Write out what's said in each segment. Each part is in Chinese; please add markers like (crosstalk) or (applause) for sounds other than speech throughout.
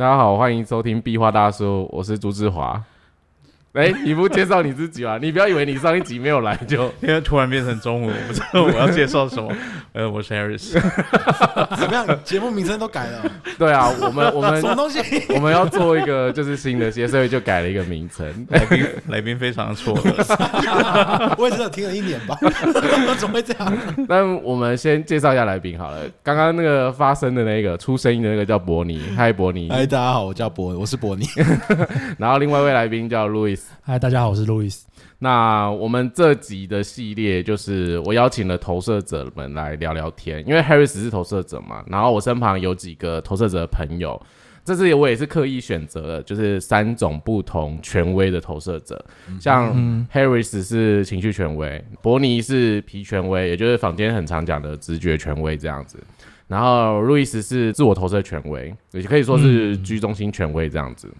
大家好，欢迎收听壁画大叔，我是朱志华。哎，你不介绍你自己吗？你不要以为你上一集没有来就 (laughs) 因为突然变成中午，我不知道我要介绍什么。(laughs) 呃，我是 Harris。怎么样？节目名称都改了？对啊，我们我们 (laughs) 什么东西？我们要做一个就是新的，所以就改了一个名称。来宾来宾非常错愕，我也只有听了一年吧，怎么会这样？那我们先介绍一下来宾好了。刚刚那个发声的那个出声音的那个叫伯尼，嗨伯尼。嗨，大家好，我叫伯，我是伯尼。然后另外一位来宾叫路易斯。嗨，大家好，我是路易斯。那我们这集的系列就是我邀请了投射者们来聊聊天，因为 Harris 是投射者嘛，然后我身旁有几个投射者的朋友，这次我也是刻意选择了，就是三种不同权威的投射者，像 Harris 是情绪权威，伯尼是皮权威，也就是坊间很常讲的直觉权威这样子，然后路易斯是自我投射权威，也可以说是居中心权威这样子。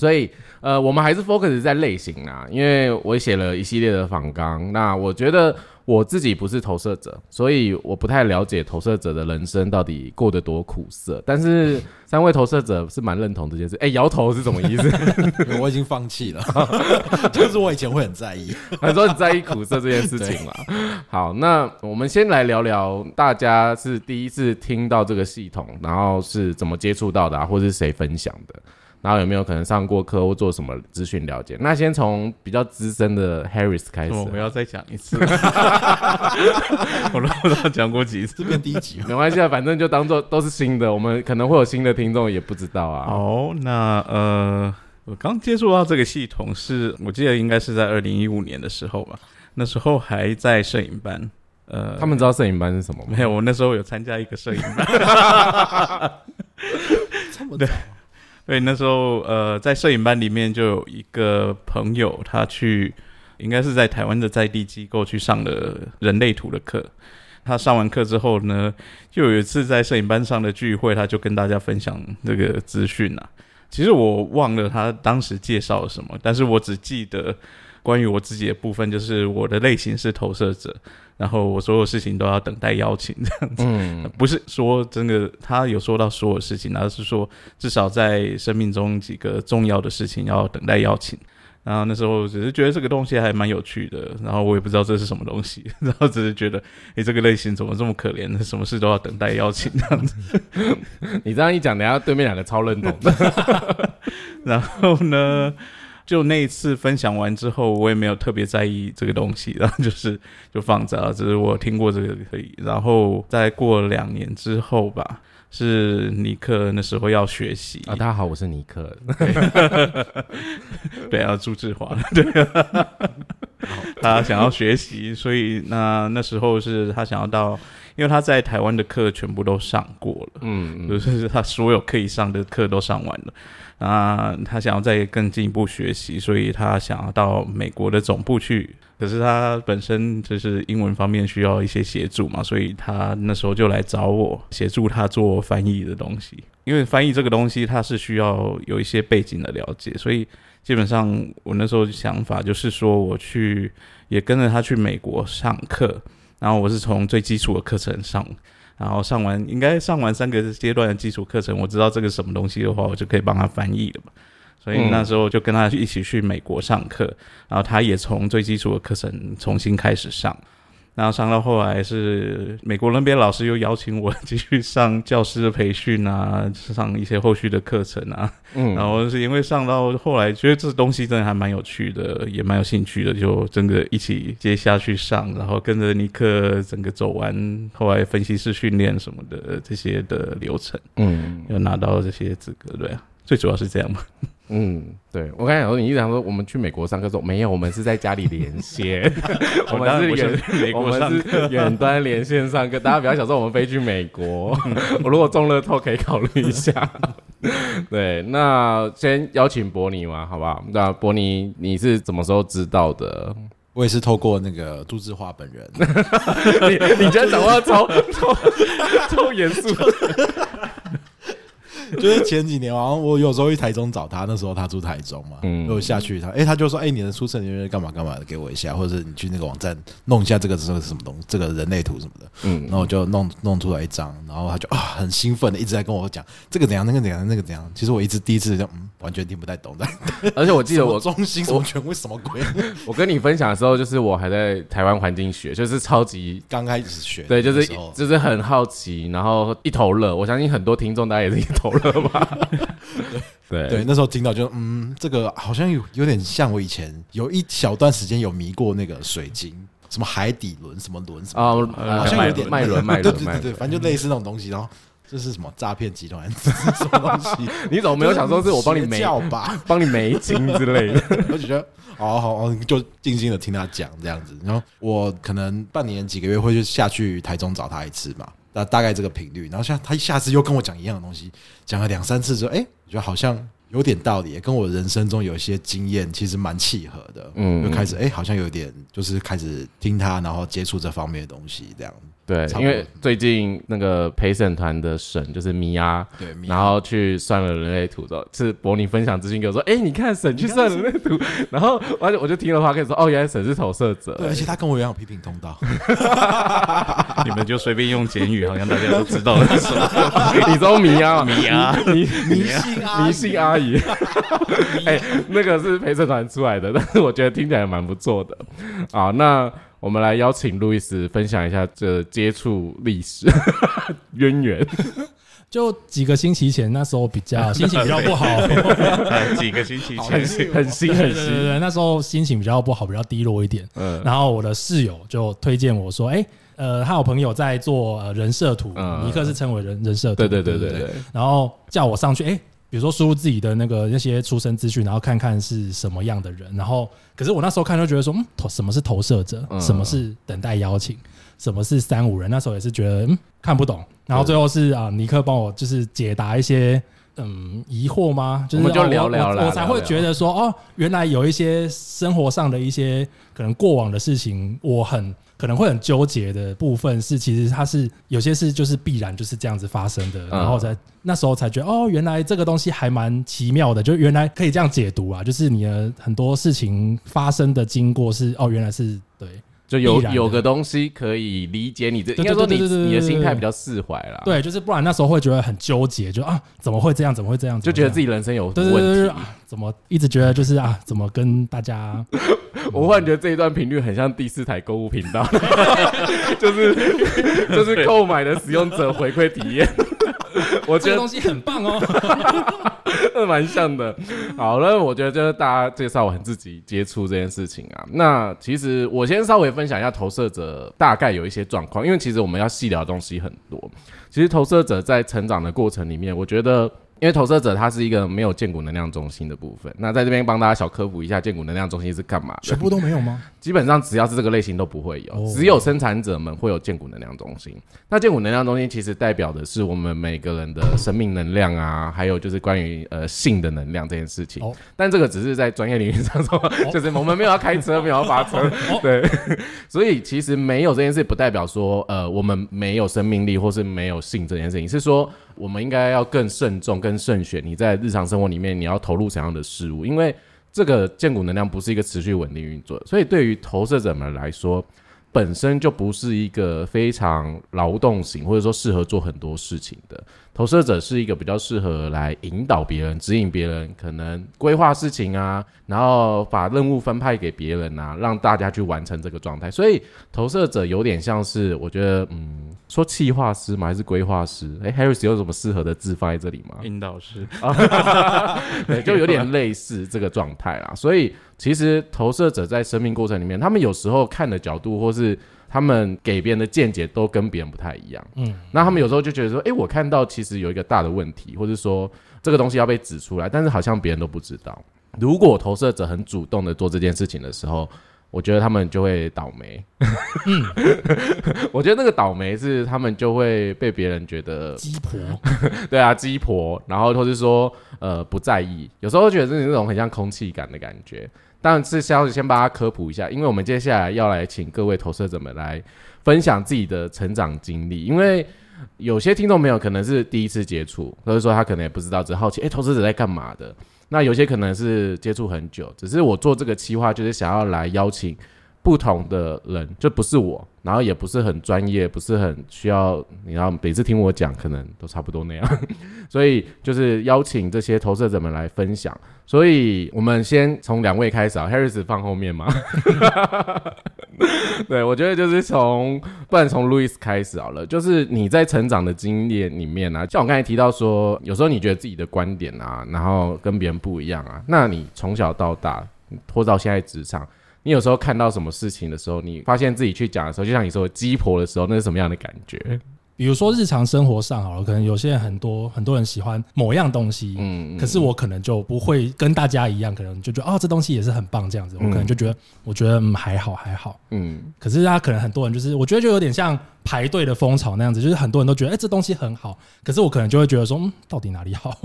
所以，呃，我们还是 focus 在类型啊，因为我写了一系列的访纲。那我觉得我自己不是投射者，所以我不太了解投射者的人生到底过得多苦涩。但是三位投射者是蛮认同这件事。哎，摇头是什么意思？我已经放弃了，(laughs) 就是我以前会很在意，(laughs) 很多很在意苦涩这件事情嘛。(laughs) 好，那我们先来聊聊，大家是第一次听到这个系统，然后是怎么接触到的，啊，或是谁分享的？然后有没有可能上过课或做什么资讯了解？那先从比较资深的 Harris 开始。我要再讲一次，(laughs) 我都不知道讲过几次，变第一集没关系啊，反正就当做都是新的。我们可能会有新的听众，也不知道啊。哦，那呃，我刚接触到这个系统是，我记得应该是在二零一五年的时候吧。那时候还在摄影班。呃，他们知道摄影班是什么吗？没有，我那时候有参加一个摄影班。(laughs) 这么早。对，那时候呃，在摄影班里面就有一个朋友，他去应该是在台湾的在地机构去上了人类图的课。他上完课之后呢，就有一次在摄影班上的聚会，他就跟大家分享这个资讯啊。其实我忘了他当时介绍了什么，但是我只记得关于我自己的部分，就是我的类型是投射者。然后我所有事情都要等待邀请这样子，(laughs) 不是说真的他有说到所有事情，而是说至少在生命中几个重要的事情要等待邀请。然后那时候只是觉得这个东西还蛮有趣的，然后我也不知道这是什么东西，(laughs) 然后只是觉得，哎，这个类型怎么这么可怜？什么事都要等待邀请这样子。(laughs) 你这样一讲，等下对面两个超认同的。然后呢？就那一次分享完之后，我也没有特别在意这个东西，然后就是就放着，只是我听过这个可以。然后再过两年之后吧，是尼克那时候要学习啊。大家好，我是尼克。(laughs) 对啊，朱志华。对啊，(laughs) 他想要学习，所以那那时候是他想要到，因为他在台湾的课全部都上过了，嗯，就是他所有可以上的课都上完了。啊，他想要再更进一步学习，所以他想要到美国的总部去。可是他本身就是英文方面需要一些协助嘛，所以他那时候就来找我协助他做翻译的东西。因为翻译这个东西，它是需要有一些背景的了解，所以基本上我那时候想法就是说，我去也跟着他去美国上课，然后我是从最基础的课程上。然后上完应该上完三个阶段的基础课程，我知道这个什么东西的话，我就可以帮他翻译了嘛。所以那时候就跟他一起去美国上课，然后他也从最基础的课程重新开始上。然后上到后来是美国那边老师又邀请我继续上教师的培训啊，上一些后续的课程啊。嗯，然后是因为上到后来觉得这东西真的还蛮有趣的，也蛮有兴趣的，就真的一起接下去上，然后跟着尼克整个走完后来分析师训练什么的这些的流程，嗯，又拿到这些资格，对啊，最主要是这样嘛。嗯，对我刚才想说，你一直说我们去美国上课，说没有，我们是在家里连线，(laughs) 我们是远，我们是远端连线上课。大家不要想说我们飞去美国，(laughs) 我如果中了透可以考虑一下。对，那先邀请伯尼嘛，好不好？那伯尼，你是什么时候知道的？我也是透过那个杜志华本人。(laughs) 你你今天讲话超超超严肃。(laughs) 就是前几年，好像我有时候去台中找他，那时候他住台中嘛，嗯，我下去他，哎，他就说，哎，你的出生年月干嘛干嘛的，给我一下，或者是你去那个网站弄一下这个这个什么东，这个人类图什么的，嗯，然后我就弄弄出来一张，然后他就啊很兴奋的一直在跟我讲这个怎样，那个怎样，那个怎样。其实我一直第一次就嗯完全听不太懂的，(laughs) 而且我记得我中心什么权威什么鬼，(laughs) 我跟你分享的时候，就是我还在台湾环境学，就是超级刚开始学，对，就是就是很好奇，然后一头热。我相信很多听众大家也是一头热吧。(laughs) 对对，那时候听到就嗯，这个好像有有点像我以前有一小段时间有迷过那个水晶，什么海底轮什么轮什么，好像有点脉轮 (laughs) 脉轮，对对对，反正就类似那种东西。然后这是什么诈骗集团？(laughs) 是什么东西？你怎么没有想说是我帮你叫吧，帮你媒金之类的？我就觉得好好，就静静的听他讲这样子。然后我可能半年几个月会就下去台中找他一次嘛。那大概这个频率，然后像他下次又跟我讲一样的东西，讲了两三次之后，哎，我觉得好像有点道理，跟我人生中有一些经验其实蛮契合的，嗯，就开始哎，好像有点就是开始听他，然后接触这方面的东西，这样。对，因为最近那个陪审团的审就是米娅，对，然后去算了人类图的，是博尼分享资讯给我说，哎，你看审去算人类图，然后我就我就听了话，可以说，哦，原来审是投射者，对，而且他跟我一样有批评通道，(laughs) (laughs) 你们就随便用简语，好像大家都知道了。什么，你说米娅，米娅，迷迷信迷信阿姨，(laughs) 哎，那个是陪审团出来的，(laughs) 但是我觉得听起来蛮不错的，啊，那。我们来邀请路易斯分享一下这接触历史 (laughs) 渊源。就几个星期前，那时候比较心情比较不好。几个星期前，很新很新很新。对对，那时候心情比较不好，比较低落一点。嗯。然后我的室友就推荐我说：“哎，呃，他有朋友在做人设图，尼克是称为人人设图。对对对对对。然后叫我上去，哎。”比如说输入自己的那个那些出生资讯，然后看看是什么样的人，然后可是我那时候看就觉得说，嗯，投什么是投射者，什么是等待邀请，什么是三五人，那时候也是觉得嗯看不懂，然后最后是啊尼克帮我就是解答一些嗯疑惑吗？我们就聊聊了，我才会觉得说哦，原来有一些生活上的一些可能过往的事情，我很。可能会很纠结的部分是，其实它是有些事就是必然就是这样子发生的，然后在那时候才觉得哦，原来这个东西还蛮奇妙的，就原来可以这样解读啊，就是你的很多事情发生的经过是哦，原来是对。就有有个东西可以理解你这，应该说你你的心态比较释怀了。对，就是不然那时候会觉得很纠结，就啊怎么会这样？怎么会这样？就觉得自己人生有问题。怎么一直觉得就是啊？怎么跟大家？(laughs) 我忽然觉得这一段频率很像第四台购物频道，(laughs) 就是就是购买的使用者回馈体验。(laughs) 我觉得东西很棒哦，蛮像的。好了，我觉得就是大家介绍完自己接触这件事情啊。那其实我先稍微分享一下投射者大概有一些状况，因为其实我们要细聊的东西很多。其实投射者在成长的过程里面，我觉得。因为投射者它是一个没有建骨能量中心的部分，那在这边帮大家小科普一下，建骨能量中心是干嘛？全部都没有吗？(laughs) 基本上只要是这个类型都不会有，只有生产者们会有建骨能量中心。那建骨能量中心其实代表的是我们每个人的生命能量啊，还有就是关于呃性的能量这件事情。但这个只是在专业领域上说，就是我们没有要开车，没有要发车，对。(laughs) 所以其实没有这件事，不代表说呃我们没有生命力或是没有性这件事情，是说。我们应该要更慎重、更慎选。你在日常生活里面，你要投入怎样的事物？因为这个建股能量不是一个持续稳定运作，所以对于投射者们来说，本身就不是一个非常劳动型，或者说适合做很多事情的。投射者是一个比较适合来引导别人、指引别人，可能规划事情啊，然后把任务分派给别人啊，让大家去完成这个状态。所以投射者有点像是，我觉得，嗯，说企划师吗？还是规划师？哎，(laughs) Harris 有什么适合的字放在这里吗？引导师对，就有点类似这个状态啦。所以其实投射者在生命过程里面，他们有时候看的角度或是。他们给别人的见解都跟别人不太一样，嗯，那他们有时候就觉得说，哎，我看到其实有一个大的问题，或者说这个东西要被指出来，但是好像别人都不知道。如果投射者很主动的做这件事情的时候，我觉得他们就会倒霉。嗯，(laughs) 我觉得那个倒霉是他们就会被别人觉得鸡婆，(laughs) 对啊，鸡婆，然后或是说呃不在意，有时候觉得是那种很像空气感的感觉。但是先先帮大家科普一下，因为我们接下来要来请各位投射者们来分享自己的成长经历。因为有些听众朋友可能是第一次接触，或者说他可能也不知道，只好奇，哎、投资者在干嘛的？那有些可能是接触很久，只是我做这个企划就是想要来邀请不同的人，就不是我，然后也不是很专业，不是很需要，你要每次听我讲，可能都差不多那样，(laughs) 所以就是邀请这些投射者们来分享。所以我们先从两位开始啊，Harris 放后面嘛。(laughs) 对，我觉得就是从，不然从 Louis 开始好了。就是你在成长的经验里面啊，像我刚才提到说，有时候你觉得自己的观点啊，然后跟别人不一样啊，那你从小到大，拖到现在职场，你有时候看到什么事情的时候，你发现自己去讲的时候，就像你说鸡婆的时候，那是什么样的感觉？比如说日常生活上好了，可能有些人很多很多人喜欢某样东西，嗯，可是我可能就不会跟大家一样，可能就觉得哦这东西也是很棒这样子，我可能就觉得我觉得嗯还好还好，嗯。可是他可能很多人就是我觉得就有点像排队的风潮那样子，就是很多人都觉得哎、这东西很好，可是我可能就会觉得说嗯到底哪里好？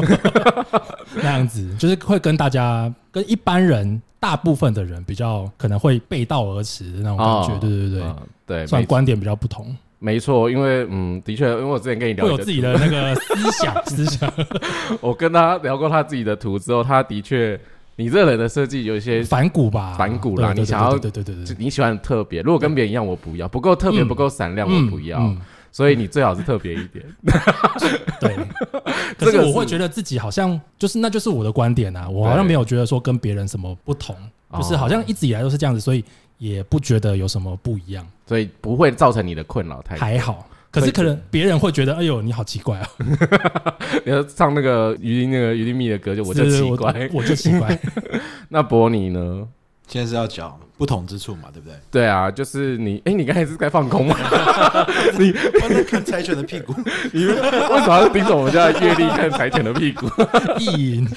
(laughs) 那样子，就是会跟大家跟一般人大部分的人比较可能会背道而驰的那种感觉，哦对对对。对，算观点比较不同，没错，因为嗯，的确，因为我之前跟你聊有自己的那个思想 (laughs) 思想。(laughs) 我跟他聊过他自己的图之后，他的确，你这人的设计有一些，反骨吧，反骨啦你想要对对对对对，你喜欢特别，如果跟别人一样，我不要，不够特别，嗯。不够闪亮，我不要，嗯所以你最好是特别一点。(laughs) 对，(laughs) 可是我会觉得自己好像就是那就是我的观点啊，我好像没有觉得说跟别人什么不同，哦就是好像一直以来都是这样子，所以也不觉得有什么不一样，所以不会造成你的困扰太。还好。可是可能别人会觉得，哎呦，你好奇怪啊！(laughs) 你要唱那个于林那个于林密的歌，就我就奇怪。我就奇怪。那博尼呢？现在是要讲不同之处嘛，对不对？对啊，就是你，哎，你刚才是在放空吗？(laughs) 我在看柴犬的屁股，(laughs) 你为什么要盯着我们家的阅历看柴犬的屁股？意淫，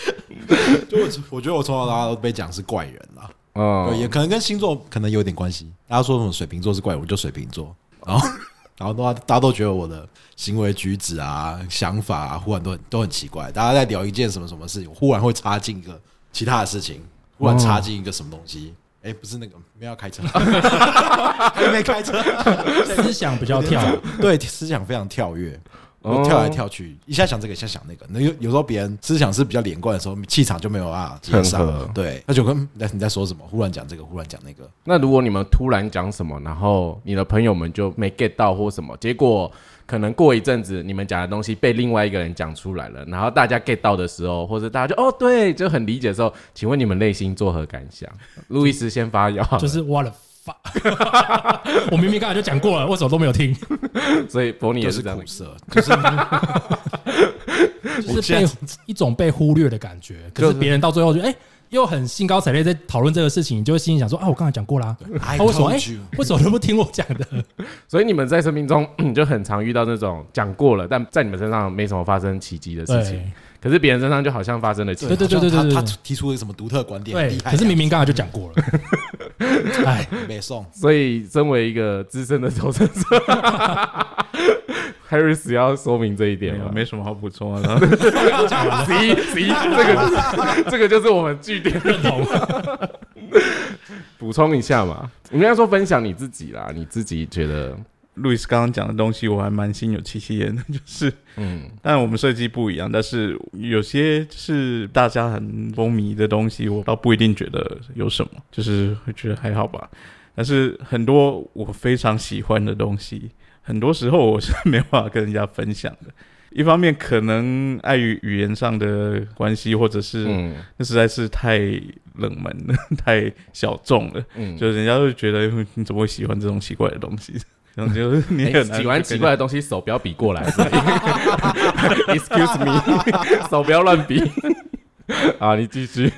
就我我觉得我从小到大都被讲是怪人啦，嗯对，也可能跟星座可能有点关系。大家说什么水瓶座是怪人，我就水瓶座，然后 (laughs) 然后的话大家都觉得我的行为举止啊、想法啊，忽然都很都很奇怪。大家在聊一件什么什么事情，我忽然会插进一个其他的事情，忽然插进一个什么东西。哎、不是那个没有要开车，还没开车，(laughs) 思想比较跳，对，思想非常跳跃，跳来跳去，一下想这个，一下想那个。那有有时候别人思想是比较连贯的时候，气场就没有办法接很上。对，那就跟嗯你在你在说什么，忽然讲这个，忽然讲那个，那如果你们突然讲什么，然后你的朋友们就没 get 到或什么，结果可能过一阵子你们讲的东西被另外一个人讲出来了，然后大家 get 到的时候，或者大家就哦对，就很理解的时候，请问你们内心作何感想？(laughs) 路易斯先发言，就是 what the fuck！(laughs) 我明明刚才就讲过了，为什么都没有听？(laughs) 所以伯尼也是是这样苦。涩，就是就是被一种被忽略的感觉。可是别人到最后就哎、又很兴高采烈在讨论这个事情，你就会心里想说啊，我刚才讲过啦。为什么哎为什么都不听我讲的？(laughs) 所以你们在生命中就很常遇到那种讲过了，但在你们身上没什么发生奇迹的事情，可是别人身上就好像发生了奇迹。对对对对对他他提出了什么独特观点，对可是明明刚才就讲过了，(laughs) 哎，没送，所以，身为一个资深的投资者 (laughs)，Harris 要说明这一点吗？没什么好补充啊。(laughs) 十一十一，这个这个就是我们据点认同。(laughs) 补充一下嘛。你应该说分享你自己啦，你自己觉得，路易斯刚刚讲的东西，我还蛮心有戚戚焉的，(laughs) 就是，嗯但我们设计不一样，但是有些是大家很风靡的东西，我倒不一定觉得有什么，就是会觉得还好吧。但是很多我非常喜欢的东西，很多时候我是没办法跟人家分享的。一方面可能碍于语言上的关系，或者是嗯那实在是太冷门了，(laughs) 太小众了。嗯，就人家会觉得嗯你怎么会喜欢这种奇怪的东西？然 (laughs) 后就是你哎很喜欢奇怪的东西，手不要比过来。(laughs) Excuse me，手不要乱比。啊，你继续。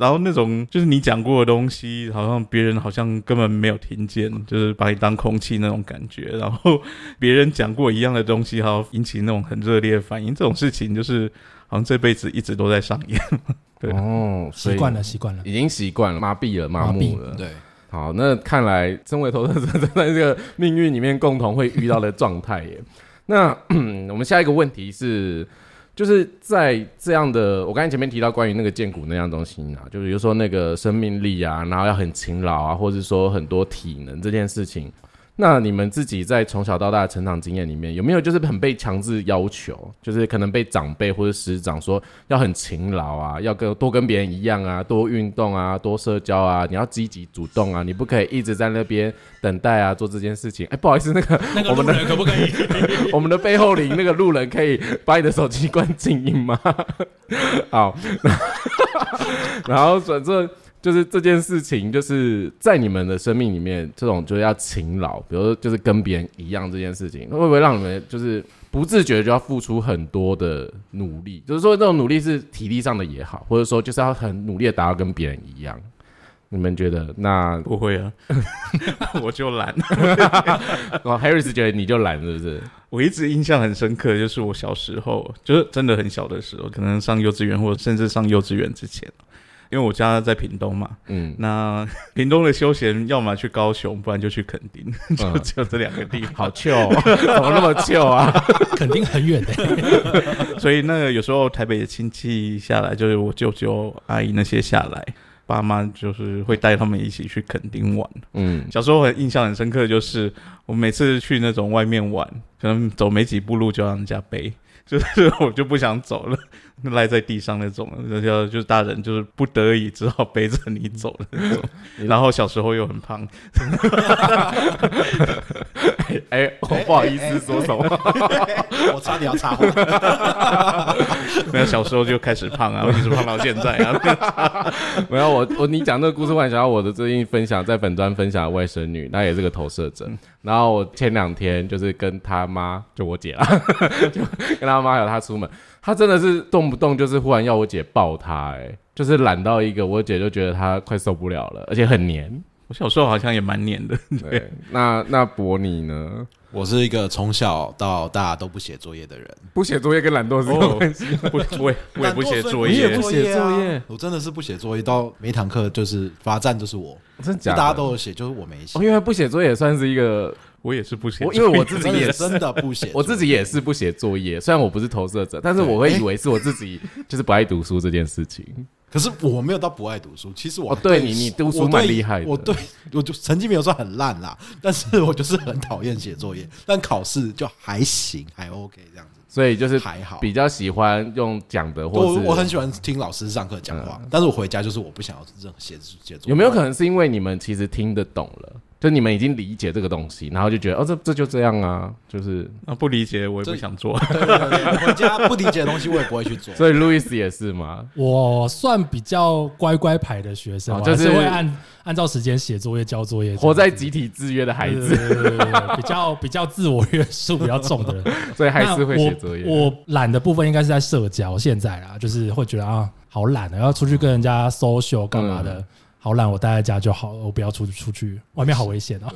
然后那种就是你讲过的东西，好像别人好像根本没有听见，就是把你当空气那种感觉。然后别人讲过一样的东西，还要引起那种很热烈的反应，这种事情就是好像这辈子一直都在上演。(laughs) 对哦，习惯了，习惯了。已经习惯了，麻痹了，麻木了。对，好，那看来身为投资者，在这个命运里面共同会遇到的状态耶。那 (clears throat) 我们下一个问题是，就是在这样的，我刚才前面提到关于那个健骨那样东西啊，就比如说那个生命力啊，然后要很勤劳啊，或者说很多体能这件事情。那你们自己在从小到大的成长经验里面，有没有就是很被强制要求，就是可能被长辈或者师长说要很勤劳啊，要跟多跟别人一样啊，多运动啊，多社交啊，你要积极主动啊，你不可以一直在那边等待啊，做这件事情。哎，不好意思，那个 (laughs) 那个我们的路人可不可以？我们的背后里那个路人可以把你的手机关静音吗？(laughs) 好，(laughs) 然后反正就是这件事情，就是在你们的生命里面，这种就是要勤劳，比如说就是跟别人一样这件事情，会不会让你们就是不自觉就要付出很多的努力？就是说这种努力是体力上的也好，或者说就是要很努力的达到跟别人一样。你们觉得那 (laughs) 不会啊，(laughs) 我就懒。哦，Harris 觉得你就懒是不是？我一直印象很深刻，就是我小时候，就是真的很小的时候，可能上幼稚园或者甚至上幼稚园之前，因为我家在屏东嘛，嗯，那屏东的休闲 (laughs) 要么去高雄，不然就去垦丁，(laughs) 就只有这两个地方。好糗哦，(laughs) 怎么那么糗啊？垦丁很远的。所以那个有时候台北的亲戚下来，就是我舅舅阿姨那些下来，爸妈就是会带他们一起去垦丁玩。嗯，小时候很印象很深刻，就是我每次去那种外面玩，可能走没几步路就让人家背，就是我就不想走了，赖在地上那种，就就是大人就是不得已只好背着你走的那种。(laughs) 然后小时候又很胖，(laughs) 哎、我不好意思说什么。我差点要插话，没有小时候就开始胖啊，我一直胖到现在啊。没有我我你讲这个故事，我想到我的最近分享在粉砖分享的外甥女，那也是个投射者。然后我前两天就是跟他妈，就我姐啦，就跟他妈还有他出门，他真的是动不动就是忽然要我姐抱他、哎，就是懒到一个我姐就觉得他快受不了了，而且很黏。我小时候好像也蛮黏的，对，那那博你呢？我是一个从小到大都不写作业的人，不写作业跟懒惰是关系？不，我也我也不写作业你也不，写作业啊我真的是不写作业，到每一堂课就是罚站就是我，就真的假的？大家都有写，就是我没写哦，。因为不写作业也算是一个，我也是不写我作业，因为我自己也真的不写，我自己也是不写作业，虽然我不是投射者，但是我会以为是我自己就是不爱读书这件事情。可是我没有到不爱读书，其实我哦对你你读书蛮厉害的我对我就成绩没有说很烂啦，(laughs) 但是我就是很讨厌写作业，(laughs) 但考试就还行，还 OK 这样子，所以就是还好。比较喜欢用讲的，或者我我很喜欢听老师上课讲话，但是我回家就是我不想要任何写写作业。有没有可能是因为你们其实听得懂了，就你们已经理解这个东西，然后就觉得哦这这就这样啊，就是啊不理解，我也不想做。对对对对，我回家不理解的东西我也不会去做。(laughs) 所以路易斯也是嘛，我算比较乖乖牌的学生，我还哦就是是会按按照时间写作业、交作业这样子，活在集体制约的孩子，对对对对对对比较比较自我约束比较重的人，(laughs) 所以还是会写作业。那我我懒的部分应该是在社交，现在啦，就是会觉得啊，好懒啊，要出去跟人家 social 干嘛嗯的。好懒，我待在家就好了，我不要出去出去，外面好危险哦。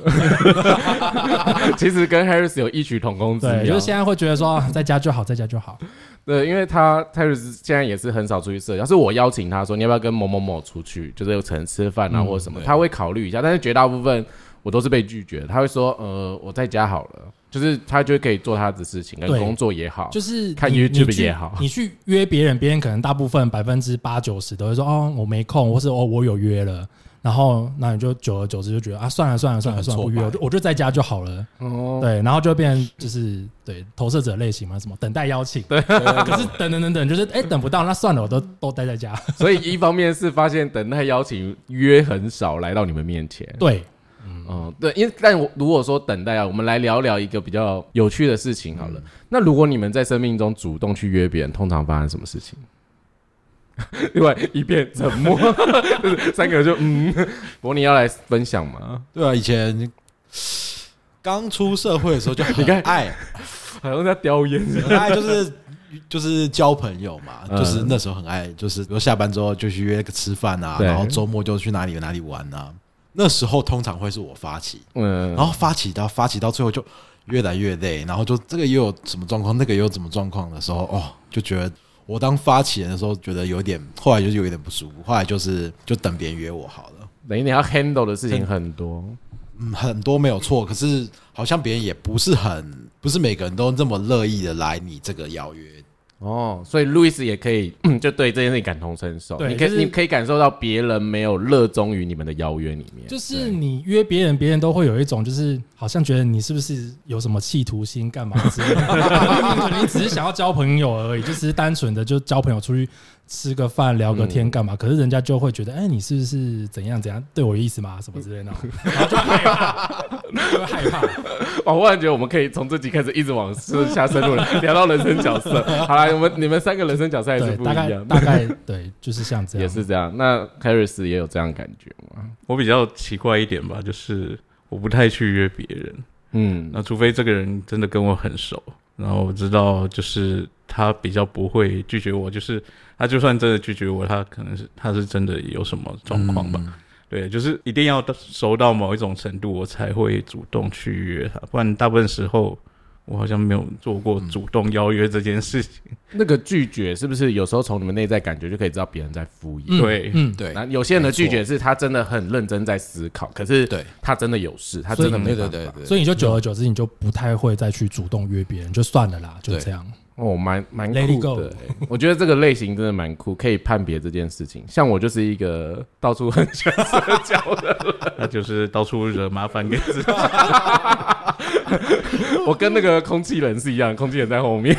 (laughs) 其实跟 Harris 有异曲同工之妙，对，就是现在会觉得说，啊在家就好，在家就好。(laughs) 对，因为他 Harris 现在也是很少出去社交，是我邀请他说你要不要跟某某某出去，就是有可能吃饭啊嗯或者什么，对他会考虑一下，但是绝大部分我都是被拒绝，他会说呃我在家好了，就是他就可以做他的事情，跟工作也好，就是看你 YouTube 也好你去约别人，别人可能大部分百分之八九十都会说哦我没空，或是哦我有约了。然后，那你就久而久之就觉得啊，算了算了算了算了，不约，我就我就在家就好了。哦，对，然后就变成就是对投射者类型嘛，什么等待邀请。对，可是等等等等，就是哎等不到，那算了，我都 (laughs) 都待在家。所以一方面是发现等待邀请约很少来到你们面前，对，嗯，对，因为但我如果说等待啊，我们来聊聊一个比较有趣的事情好了。嗯那如果你们在生命中主动去约别人，通常发生什么事情？(laughs) 另外一片沉默，就 (laughs) 是三个人就嗯，伯尼要来分享吗？对啊，以前刚出社会的时候就很 (laughs) 爱，好像在叼烟。很爱就是就是交朋友嘛，嗯就是那时候很爱，就是比如下班之后就去约个吃饭啊，然后周末就去哪里哪里玩啊。那时候通常会是我发起，嗯，然后发起到发起到最后就越来越累，然后就这个又有什么状况，那个又有什么状况的时候，哦，就觉得我当发起人的时候觉得有点，后来就是有一点不舒服，后来就是就等别人约我好了。等于你要 handle 的事情很多。嗯，很多没有错，可是好像别人也不是很，不是每个人都这么乐意的来你这个邀约。哦，所以路易斯也可以 (clears throat) 就对这件事情感同身受，你可以、就是你可以感受到别人没有热衷于你们的邀约里面，就是你约别人，别人都会有一种就是好像觉得你是不是有什么企图心，干嘛之类的？可能你只是想要交朋友而已，就只是单纯的就交朋友出去吃个饭聊个天干嘛？可是人家就会觉得，哎，你是不是怎样怎样对我有意思吗？什么之类的，(laughs) 然后就害怕，就会害怕。(laughs) 我忽然觉得我们可以从这集开始一直往下深入聊到人生角色。(laughs) 好了，我们你们三个人生角色还是不一样，大概对，就是像这样，也是这样。那 Harris 也有这样感觉吗？我比较奇怪一点吧，就是。我不太去约别人，嗯，那除非这个人真的跟我很熟，然后我知道就是他比较不会拒绝我，就是他就算真的拒绝我，他可能是他是真的有什么状况吧，对，就是一定要熟到某一种程度，我才会主动去约他，不然大部分时候。我好像没有做过主动邀约这件事情。那个拒绝是不是有时候从你们内在感觉就可以知道别人在敷衍？对，嗯，对。那有些人的拒绝是他真的很认真在思考，可是对他真的有事，他真的没对对对。所以你就久而久之，你就不太会再去主动约别人，就算了啦，就这样。哦，蛮蛮酷的。(laughs) 我觉得这个类型真的蛮酷，可以判别这件事情。像我就是一个到处很喜欢社交的，(laughs) 那就是到处惹麻烦给自己。(laughs) (laughs) 我跟那个空气人是一样，空气人在后面。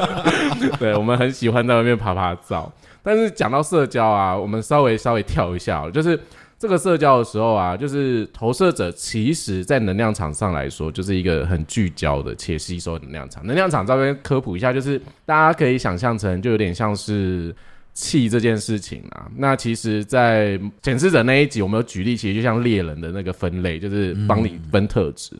(laughs) 对，我们很喜欢在外面爬爬照。但是讲到社交啊，我们稍微稍微跳一下，就是。这个社交的时候啊，就是投射者，其实在能量场上来说，就是一个很聚焦的且吸收能量场。能量场这边科普一下，就是大家可以想象成，就有点像是气这件事情啊。(laughs) 那其实，在显示者那一集，我们有举例，其实就像猎人的那个分类，就是帮你分特质。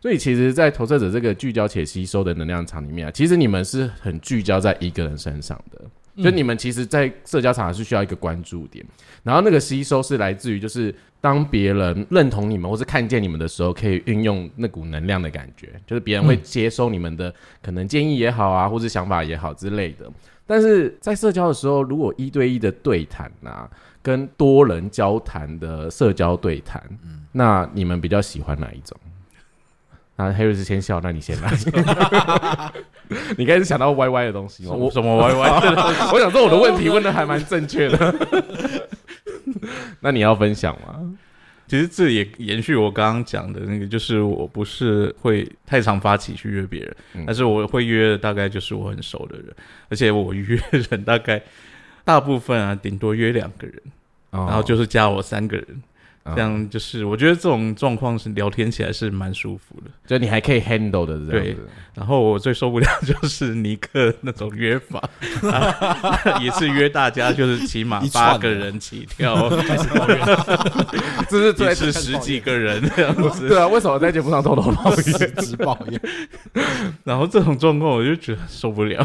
所以，其实，在投射者这个聚焦且吸收的能量场里面啊，其实你们是很聚焦在一个人身上的。就你们其实，在社交场是需要一个关注点，然后那个吸收是来自于，就是当别人认同你们或是看见你们的时候，可以运用那股能量的感觉，就是别人会接收你们的可能建议也好啊，或是想法也好之类的。但是在社交的时候，如果一对一的对谈啊，跟多人交谈的社交对谈，那你们比较喜欢哪一种？那 Harry 先笑，那你先来。(laughs) 你开始想到歪歪的东西吗？我什么歪歪？(laughs) 我想说我的问题问的还蛮正确的。(laughs) 那你要分享吗？其实这也延续我刚刚讲的那个，就是我不是会太常发起去约别人，但是我会约的大概就是我很熟的人，而且我约人大概大部分啊，顶多约两个人，然后就是加我三个人。这样就是，我觉得这种状况是聊天起来是蛮舒服的，就你还可以 handle 的这样子。然后我最受不了就是尼克那种约法，(laughs) 也是约大家就是起码八个人起跳，这是最 (laughs) 是十几个人这样子。对啊，为什么在节目上偷偷抱怨、直抱怨？然后这种状况我就觉得受不了。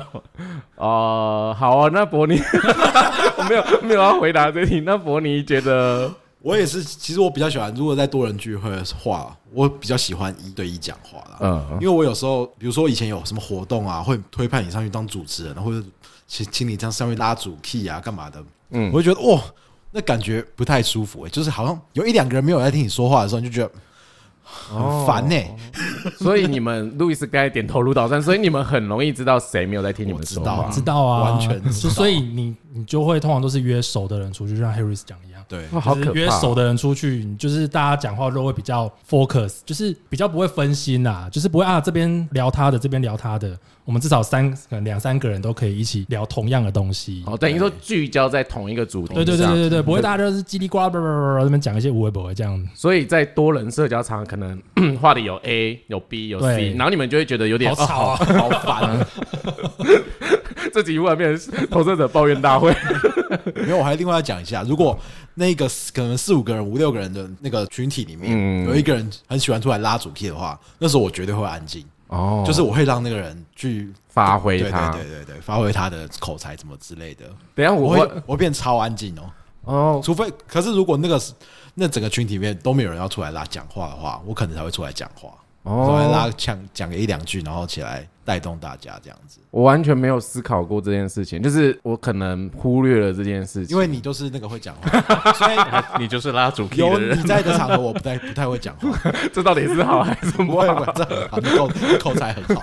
哦，好啊，那伯尼，(laughs) 我没有没有要回答这题。那伯尼觉得？我也是，其实我比较喜欢，如果在多人聚会的话，我比较喜欢一对一讲话啦。嗯，因为我有时候，比如说以前有什么活动啊，会推派你上去当主持人，或者请请你这样上面拉主 key 啊，干嘛的？嗯，我就觉得哇，那感觉不太舒服哎，就是好像有一两个人没有在听你说话的时候，你就觉得。很烦呢，所以你们路易斯该点头如捣蒜，所以你们很容易知道谁没有在听你们说话，知道啊，完全。所以你你就会通常都是约熟的人出去，就像 Harris 讲一样，对，好可怕。约熟的人出去，你就是大家讲话都会比较 focus，就是比较不会分心呐，就是不会啊这边聊他的，这边聊他的。我们至少三可能两三个人都可以一起聊同样的东西，哦，等于说聚焦在同一个主题。对对对对对，不会大家都是叽里呱啦叭叭叭这边讲一些无微不微这样。所以在多人社交场，可能话里有 A 有 B 有 C，然后你们就会觉得有点好吵啊，好烦啊。这集忽然变成投射者抱怨大会。(laughs) 没有，我还另外要讲一下，如果那个可能四五个人、五六个人的那个群体里面，有一个人很喜欢出来拉主题的话，那时候我绝对会安静。哦，就是我会让那个人去发挥他，对对对，发挥他的口才什么之类的。等下我会我变超安静哦。哦，除非可是如果那个那整个群体里面都没有人要出来拉讲话的话，我可能才会出来讲话。哦，拉讲讲个一两句，然后起来带动大家这样子。我完全没有思考过这件事情，就是我可能忽略了这件事情，因为你就是那个会讲话，(laughs) 所以 (laughs) 你就是拉主 key 有的人你。在的场合，我不太不太会讲话。(laughs) 这到底是好还是不好不？会，这很好，你口口才很好。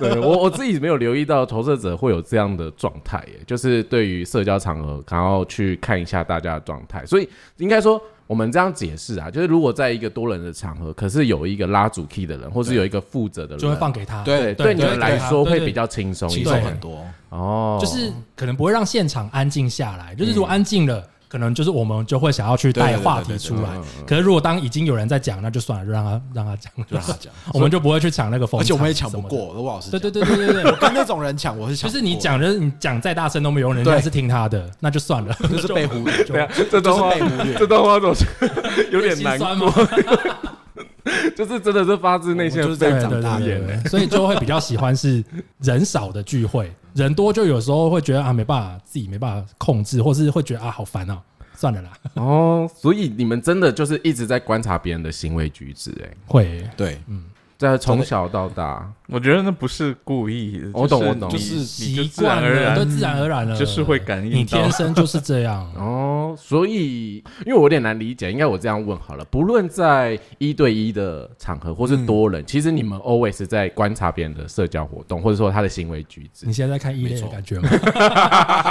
对我我自己没有留意到投射者会有这样的状态，耶，就是对于社交场合，然后去看一下大家的状态。所以应该说，我们这样解释啊，就是如果在一个多人的场合，可是有一个拉主 key 的人，或是有一个负责的人，就会放给他。对对对你们来说会比较轻松轻松很多。哦，就是可能不会让现场安静下来。就是如果安静了，可能就是我们就会想要去带话题出来。可是如果当已经有人在讲，那就算了，就让他让他讲，就让他讲，我们就不会去抢那个风场，而且我们也抢不。过，罗老师对对。对对对对我，跟那种人抢，(laughs) 我是抢。就是你讲就是，你讲再大声都没有用，人家是听他的，那就算了，(laughs) (laughs) 就是被忽略，对啊，这段话就是被忽略这段话总是有点难过？(laughs) 就是真的是发自内心就是这被长大的对对对对所以就会比较喜欢是人少的聚会，人多就有时候会觉得啊没办法，自己没办法控制，或是会觉得啊好烦啊，算了啦，哦，所以你们真的就是一直在观察别人的行为举止，哎，会。对，嗯。在从小到大，我觉得那不是故意的，我懂我懂就是习惯了，而然都自然而然了，就是会感应你天生就是这样。(laughs) 哦，所以因为我有点难理解，应该我这样问好了。不论在一对一的场合，或是多人，其实你们 always 在观察别人的社交活动，或者说他的行为举止你。现在在看一类没错的感觉吗？(laughs)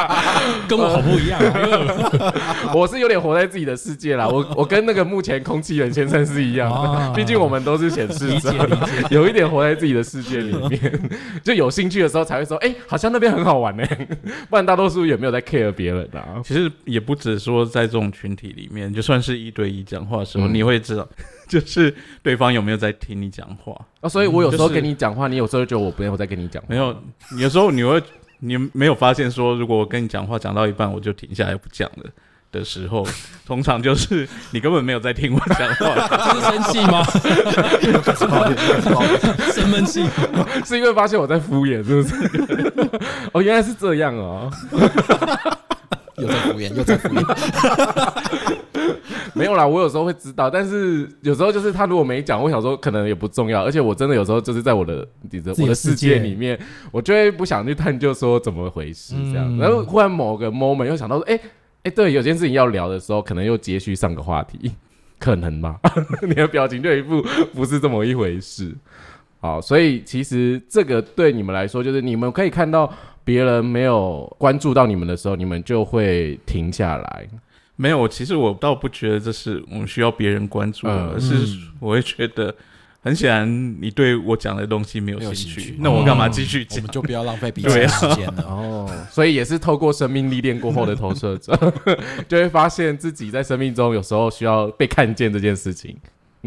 (laughs) 跟我好不一样啊！我是有点活在自己的世界啦，我我跟那个目前空气人先生是一样哦的，毕竟我们都是显示理者解理解，有一点活在自己的世界里面，就有兴趣的时候才会说，哎、好像那边很好玩呢，(laughs) 不然大多数也没有在 care 别人啊。其实也不止说在这种群体里面，就算是一对一讲话的时候，嗯你会知道，(laughs) 就是对方有没有在听你讲话。哦，所以我有时候跟你讲话，你有时候觉得我没有在跟你讲话，没有，有时候你会，你没有发现说，如果我跟你讲话讲到一半，我就停下来不讲了。的时候，通常就是你根本没有在听我讲话，(laughs) 这是生气吗？(laughs) 生闷气？是因为发现我在敷衍，是不是？哦，原来是这样哦。又在敷衍，又在敷衍。(laughs) 没有啦，我有时候会知道，但是有时候就是他如果没讲，我想说可能也不重要，而且我真的有时候就是在我的我的世世界界里面，我就会不想去探究说怎么回事这样，嗯然后忽然某个 moment 又想到说，哎、哎、对，有件事情要聊的时候，可能又接续上个话题，可能吧？(laughs) 你的表情就有一副不是这么一回事。好，所以其实这个对你们来说，就是你们可以看到别人没有关注到你们的时候，你们就会停下来。没有，其实我倒不觉得这是我们需要别人关注的，嗯而是我会觉得很显然你对我讲的东西没有兴趣，兴趣那我干嘛继续讲我们？就不要浪费彼此的时间了。哦，所以也是透过生命历练过后的投射者，(laughs) 就会发现自己在生命中有时候需要被看见这件事情。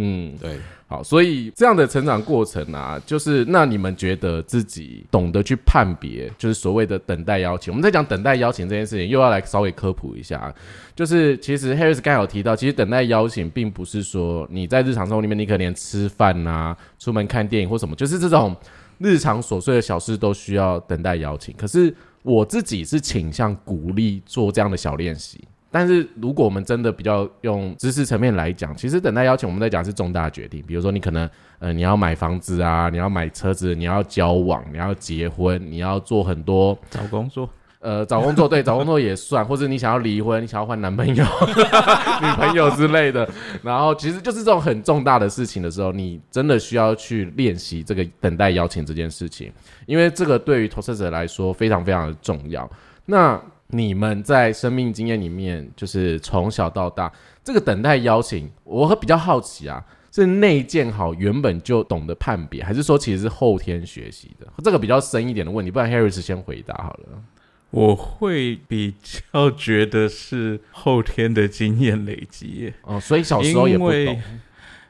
嗯，对，好，所以这样的成长过程啊，就是那你们觉得自己懂得去判别，就是所谓的等待邀请。我们在讲等待邀请这件事情，又要来稍微科普一下，就是其实 Harris 刚才有提到，其实等待邀请并不是说你在日常生活里面，你可能连吃饭啊、出门看电影或什么，就是这种日常琐碎的小事都需要等待邀请。可是我自己是倾向鼓励做这样的小练习。但是如果我们真的比较用知识层面来讲，其实等待邀请我们在讲是重大决定，比如说你可能呃你要买房子啊，你要买车子，你要交往，你要结婚，你要做很多找工作，呃找工作，对找工作也算，或者你想要离婚，你想要换男朋友、女朋友之类的，然后其实就是这种很重大的事情的时候，你真的需要去练习这个等待邀请这件事情，因为这个对于投射者来说非常非常的重要。那你们在生命经验里面，就是从小到大，这个等待邀请，我会比较好奇啊，是内建好原本就懂得判别，还是说其实是后天学习的？这个比较深一点的问题，不然 Harris 先回答好了。我会比较觉得是后天的经验累积。哦，所以小时候也不懂，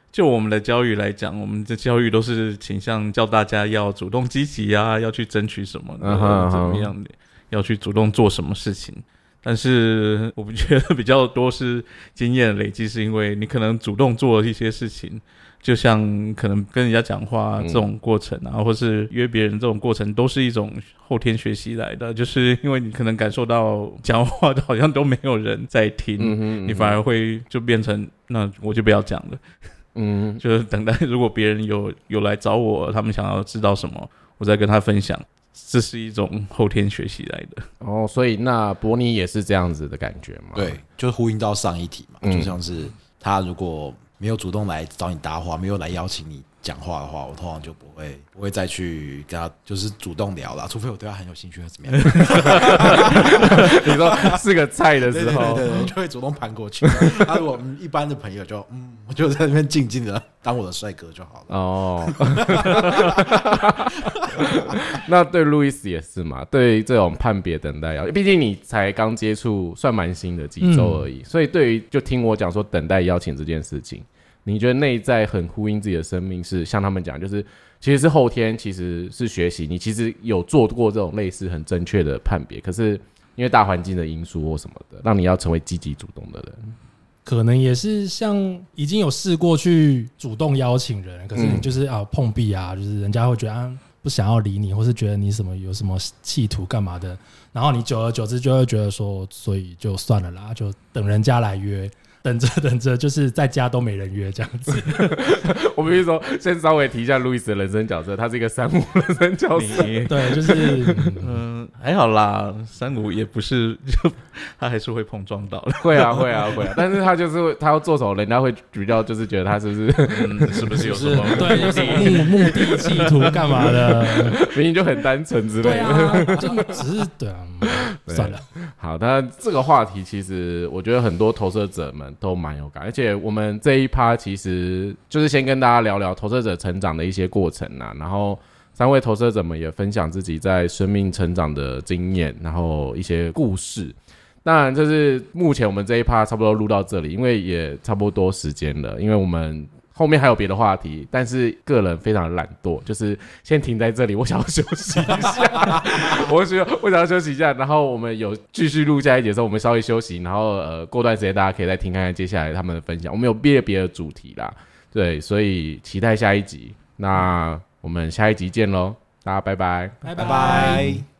就我们的教育来讲，我们的教育都是倾向教大家要主动积极啊，要去争取什么的，嗯哼嗯哼怎么样的，要去主动做什么事情。但是 (laughs) 我不觉得比较多是经验累积，是因为你可能主动做一些事情，就像可能跟人家讲话嗯这种过程啊，或是约别人这种过程，都是一种后天学习来的。就是因为你可能感受到讲话好像都没有人在听，嗯哼，你反而会就变成那我就不要讲了。嗯就是等待，如果别人有有来找我，他们想要知道什么，我再跟他分享，这是一种后天学习来的。哦，所以那伯尼也是这样子的感觉吗？对，就呼应到上一题嘛，嗯就像是他如果没有主动来找你搭话，没有来邀请你讲话的话，我通常就不会不会再去跟他就是主动聊了，除非我对他很有兴趣或怎么样。(laughs) 你说是个菜的对时候，对对对，对就会主动盘过去。他如果嗯一般的朋友就嗯，我就在那边静静的当我的帅哥就好了。哦，(laughs) 那对路易斯也是嘛？对这种判别等待邀，毕竟你才刚接触，算蛮新的几周而已，所以对于就听我讲说等待邀请这件事情，你觉得内在很呼应自己的生命是像他们讲，就是其实是后天其实是学习，你其实有做过这种类似很正确的判别，可是因为大环境的因素或什么的，让你要成为积极主动的人。可能也是像已经有试过去主动邀请人，可是你嗯就是啊碰壁啊，就是人家会觉得啊不想要理你，或是觉得你什么有什么企图干嘛的，然后你久而久之就会觉得说，所以就算了啦，就等人家来约，等着等着就是在家都没人约这样子。(laughs) 我必须说，先稍微提一下路易斯的人生角色，他是一个三五人生角色。对，就是嗯嗯，还好啦，三五也不是，就他还是会碰撞到的。会啊，会啊，会啊，但是他就是他要做什么，人家会比较就是觉得他是不是嗯，是不是有什么？对，有什么目目的、企图干嘛的？明明就很单纯之类的。啊，就只是对啊，算了，好，那这个话题其实我觉得很多投射者们都蛮有感，而且我们这一趴其实就是先跟大家聊聊投射者成长的一些过程啊，然后三位投射者们也分享自己在生命成长的经验，然后一些故事。当然，就是目前我们这一趴差不多录到这里，因为也差不多时间了，因为我们后面还有别的话题，但是个人非常的懒惰，就是先停在这里，我想要休息一下，我需要我想要休息一下，然后我们有继续录下一节的时候，我们稍微休息，然后呃过段时间大家可以再听看看接下来他们的分享，我们有别的别的主题啦，对，所以期待下一集，那我们下一集见喽，大家拜拜。拜拜拜。